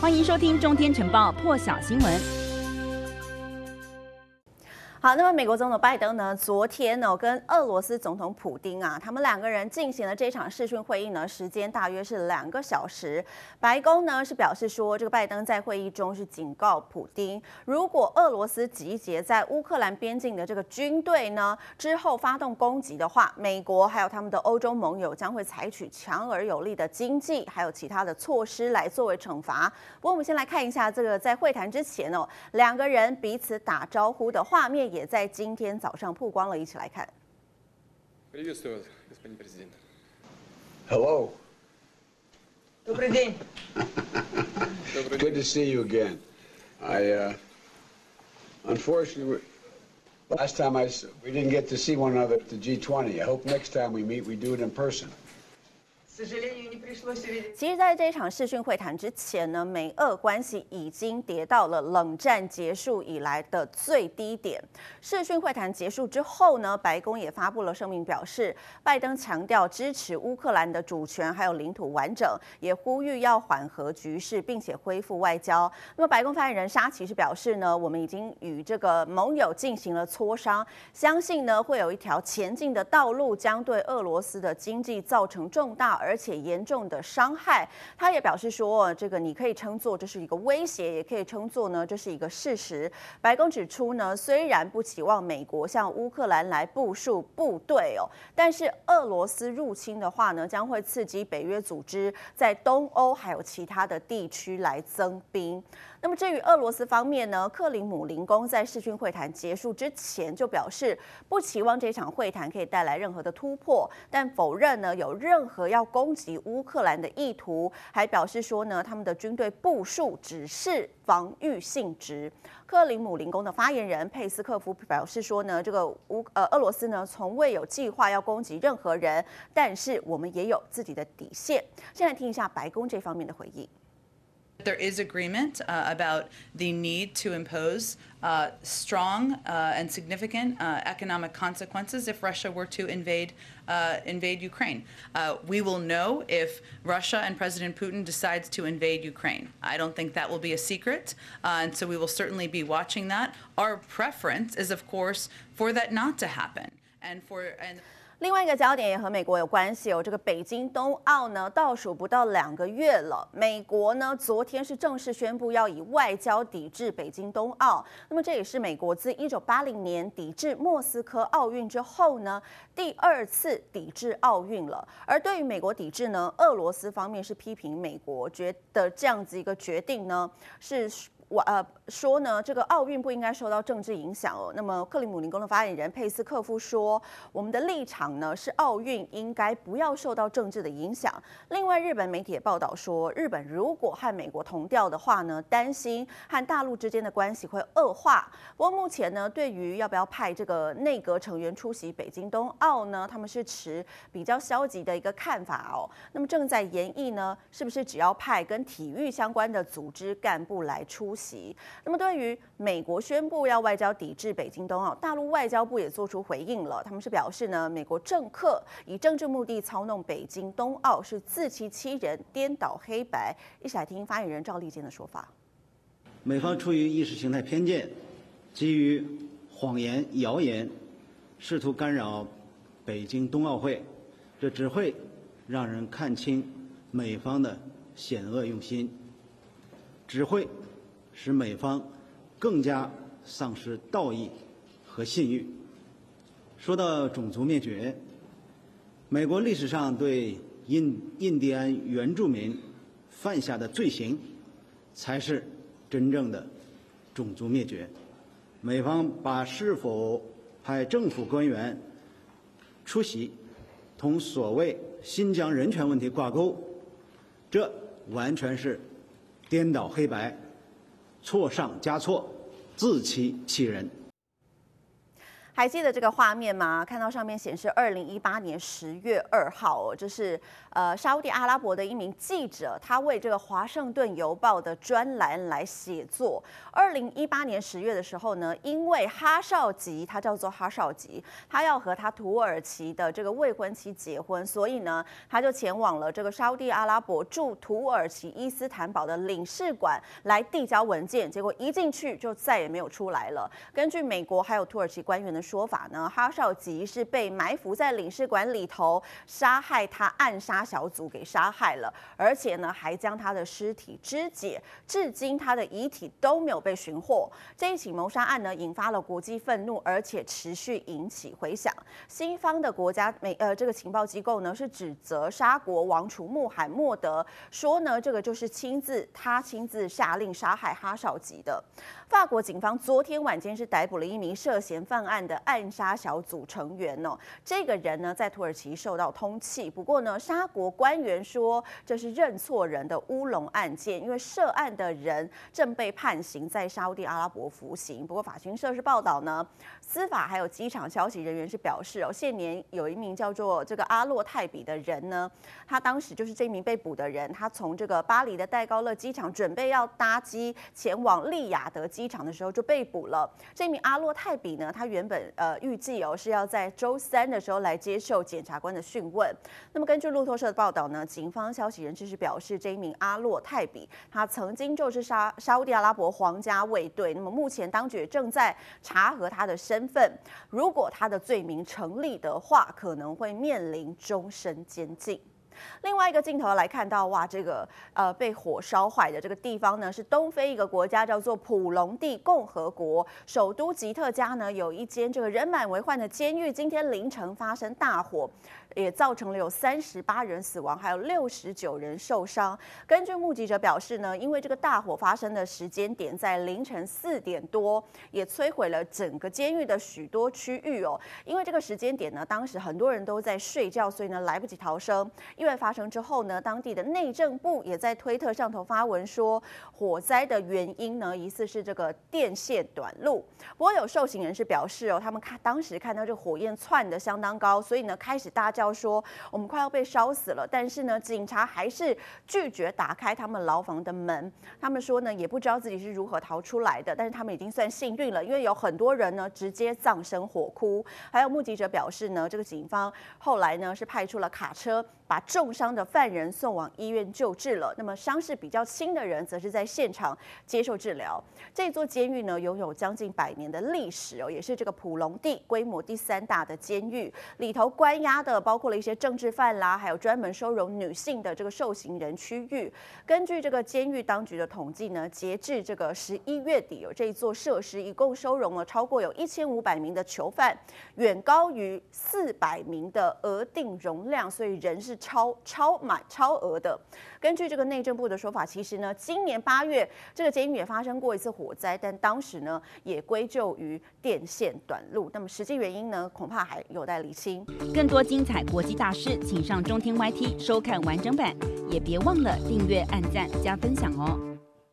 欢迎收听《中天晨报》破晓新闻。好，那么美国总统拜登呢，昨天呢跟俄罗斯总统普丁啊，他们两个人进行了这场视讯会议呢，时间大约是两个小时。白宫呢是表示说，这个拜登在会议中是警告普丁，如果俄罗斯集结在乌克兰边境的这个军队呢之后发动攻击的话，美国还有他们的欧洲盟友将会采取强而有力的经济还有其他的措施来作为惩罚。不过我们先来看一下这个在会谈之前哦，两个人彼此打招呼的画面。也在今天早上曝光了，一起来看。Hello. Добрый день. Good to see you again. I, uh, unfortunately, last time I, we didn't get to see one another at the G20. I hope next time we meet, we do it in person. 其实，在这一场视讯会谈之前呢，美俄关系已经跌到了冷战结束以来的最低点。视讯会谈结束之后呢，白宫也发布了声明，表示拜登强调支持乌克兰的主权还有领土完整，也呼吁要缓和局势，并且恢复外交。那么，白宫发言人沙奇是表示呢，我们已经与这个盟友进行了磋商，相信呢会有一条前进的道路，将对俄罗斯的经济造成重大而而且严重的伤害，他也表示说，这个你可以称作这是一个威胁，也可以称作呢这是一个事实。白宫指出呢，虽然不期望美国向乌克兰来部署部队哦，但是俄罗斯入侵的话呢，将会刺激北约组织在东欧还有其他的地区来增兵。那么至于俄罗斯方面呢，克里姆林宫在视讯会谈结束之前就表示，不期望这场会谈可以带来任何的突破，但否认呢有任何要攻击乌克兰的意图，还表示说呢他们的军队部署只是防御性质。克里姆林宫的发言人佩斯克夫表示说呢，这个乌呃俄罗斯呢从未有计划要攻击任何人，但是我们也有自己的底线。先来听一下白宫这方面的回应。There is agreement uh, about the need to impose uh, strong uh, and significant uh, economic consequences if Russia were to invade uh, invade Ukraine. Uh, we will know if Russia and President Putin decides to invade Ukraine. I don't think that will be a secret, and so we will certainly be watching that. Our preference is, of course, for that not to happen, and for and. 另外一个焦点也和美国有关系哦，这个北京冬奥呢倒数不到两个月了，美国呢昨天是正式宣布要以外交抵制北京冬奥，那么这也是美国自一九八零年抵制莫斯科奥运之后呢第二次抵制奥运了。而对于美国抵制呢，俄罗斯方面是批评美国觉得这样子一个决定呢是。我呃说呢，这个奥运不应该受到政治影响哦。那么克里姆林宫的发言人佩斯科夫说，我们的立场呢是奥运应该不要受到政治的影响。另外，日本媒体也报道说，日本如果和美国同调的话呢，担心和大陆之间的关系会恶化。不过目前呢，对于要不要派这个内阁成员出席北京冬奥呢，他们是持比较消极的一个看法哦。那么正在研议呢，是不是只要派跟体育相关的组织干部来出席？那么，对于美国宣布要外交抵制北京冬奥，大陆外交部也做出回应了。他们是表示呢，美国政客以政治目的操弄北京冬奥是自欺欺人、颠倒黑白。一起来听发言人赵立坚的说法：美方出于意识形态偏见，基于谎言、谣言，试图干扰北京冬奥会，这只会让人看清美方的险恶用心，只会。使美方更加丧失道义和信誉。说到种族灭绝，美国历史上对印印第安原住民犯下的罪行，才是真正的种族灭绝。美方把是否派政府官员出席同所谓新疆人权问题挂钩，这完全是颠倒黑白。错上加错，自欺欺人。还记得这个画面吗？看到上面显示二零一八年十月二号哦，这是呃沙乌地阿拉伯的一名记者，他为这个华盛顿邮报的专栏来写作。二零一八年十月的时候呢，因为哈少吉，他叫做哈少吉，他要和他土耳其的这个未婚妻结婚，所以呢，他就前往了这个沙乌地阿拉伯驻土耳其伊斯坦堡的领事馆来递交文件，结果一进去就再也没有出来了。根据美国还有土耳其官员的说法呢，哈绍吉是被埋伏在领事馆里头，杀害他暗杀小组给杀害了，而且呢还将他的尸体肢解，至今他的遗体都没有被寻获。这一起谋杀案呢引发了国际愤怒，而且持续引起回响。西方的国家美呃这个情报机构呢是指责沙国王储穆罕默德说呢这个就是亲自他亲自下令杀害哈绍吉的。法国警方昨天晚间是逮捕了一名涉嫌犯案的暗杀小组成员哦。这个人呢，在土耳其受到通缉。不过呢，沙国官员说这是认错人的乌龙案件，因为涉案的人正被判刑，在沙乌地阿拉伯服刑。不过法新社是报道呢，司法还有机场消息人员是表示哦，现年有一名叫做这个阿洛泰比的人呢，他当时就是这名被捕的人，他从这个巴黎的戴高乐机场准备要搭机前往利雅得。机场的时候就被捕了。这名阿洛泰比呢，他原本呃预计哦是要在周三的时候来接受检察官的讯问。那么根据路透社的报道呢，警方消息人士是表示，这一名阿洛泰比他曾经就是沙沙乌地阿拉伯皇家卫队。那么目前当局正在查核他的身份，如果他的罪名成立的话，可能会面临终身监禁。另外一个镜头来看到，哇，这个呃被火烧坏的这个地方呢，是东非一个国家叫做普隆蒂共和国，首都吉特加呢有一间这个人满为患的监狱，今天凌晨发生大火。也造成了有三十八人死亡，还有六十九人受伤。根据目击者表示呢，因为这个大火发生的时间点在凌晨四点多，也摧毁了整个监狱的许多区域哦。因为这个时间点呢，当时很多人都在睡觉，所以呢来不及逃生。意外发生之后呢，当地的内政部也在推特上头发文说，火灾的原因呢疑似是这个电线短路。不过有受刑人士表示哦，他们看当时看到这个火焰窜得相当高，所以呢开始大叫说我们快要被烧死了，但是呢，警察还是拒绝打开他们牢房的门。他们说呢，也不知道自己是如何逃出来的，但是他们已经算幸运了，因为有很多人呢直接葬身火窟。还有目击者表示呢，这个警方后来呢是派出了卡车。把重伤的犯人送往医院救治了。那么伤势比较轻的人，则是在现场接受治疗。这座监狱呢，拥有将近百年的历史哦，也是这个普隆蒂规模第三大的监狱。里头关押的包括了一些政治犯啦，还有专门收容女性的这个受刑人区域。根据这个监狱当局的统计呢，截至这个十一月底，有这一座设施一共收容了超过有一千五百名的囚犯，远高于四百名的额定容量，所以人是。超超满超额的。根据这个内政部的说法，其实呢，今年八月这个监狱也发生过一次火灾，但当时呢也归咎于电线短路。那么实际原因呢，恐怕还有待厘清。更多精彩国际大事，请上中天 YT 收看完整版，也别忘了订阅、按赞、加分享哦。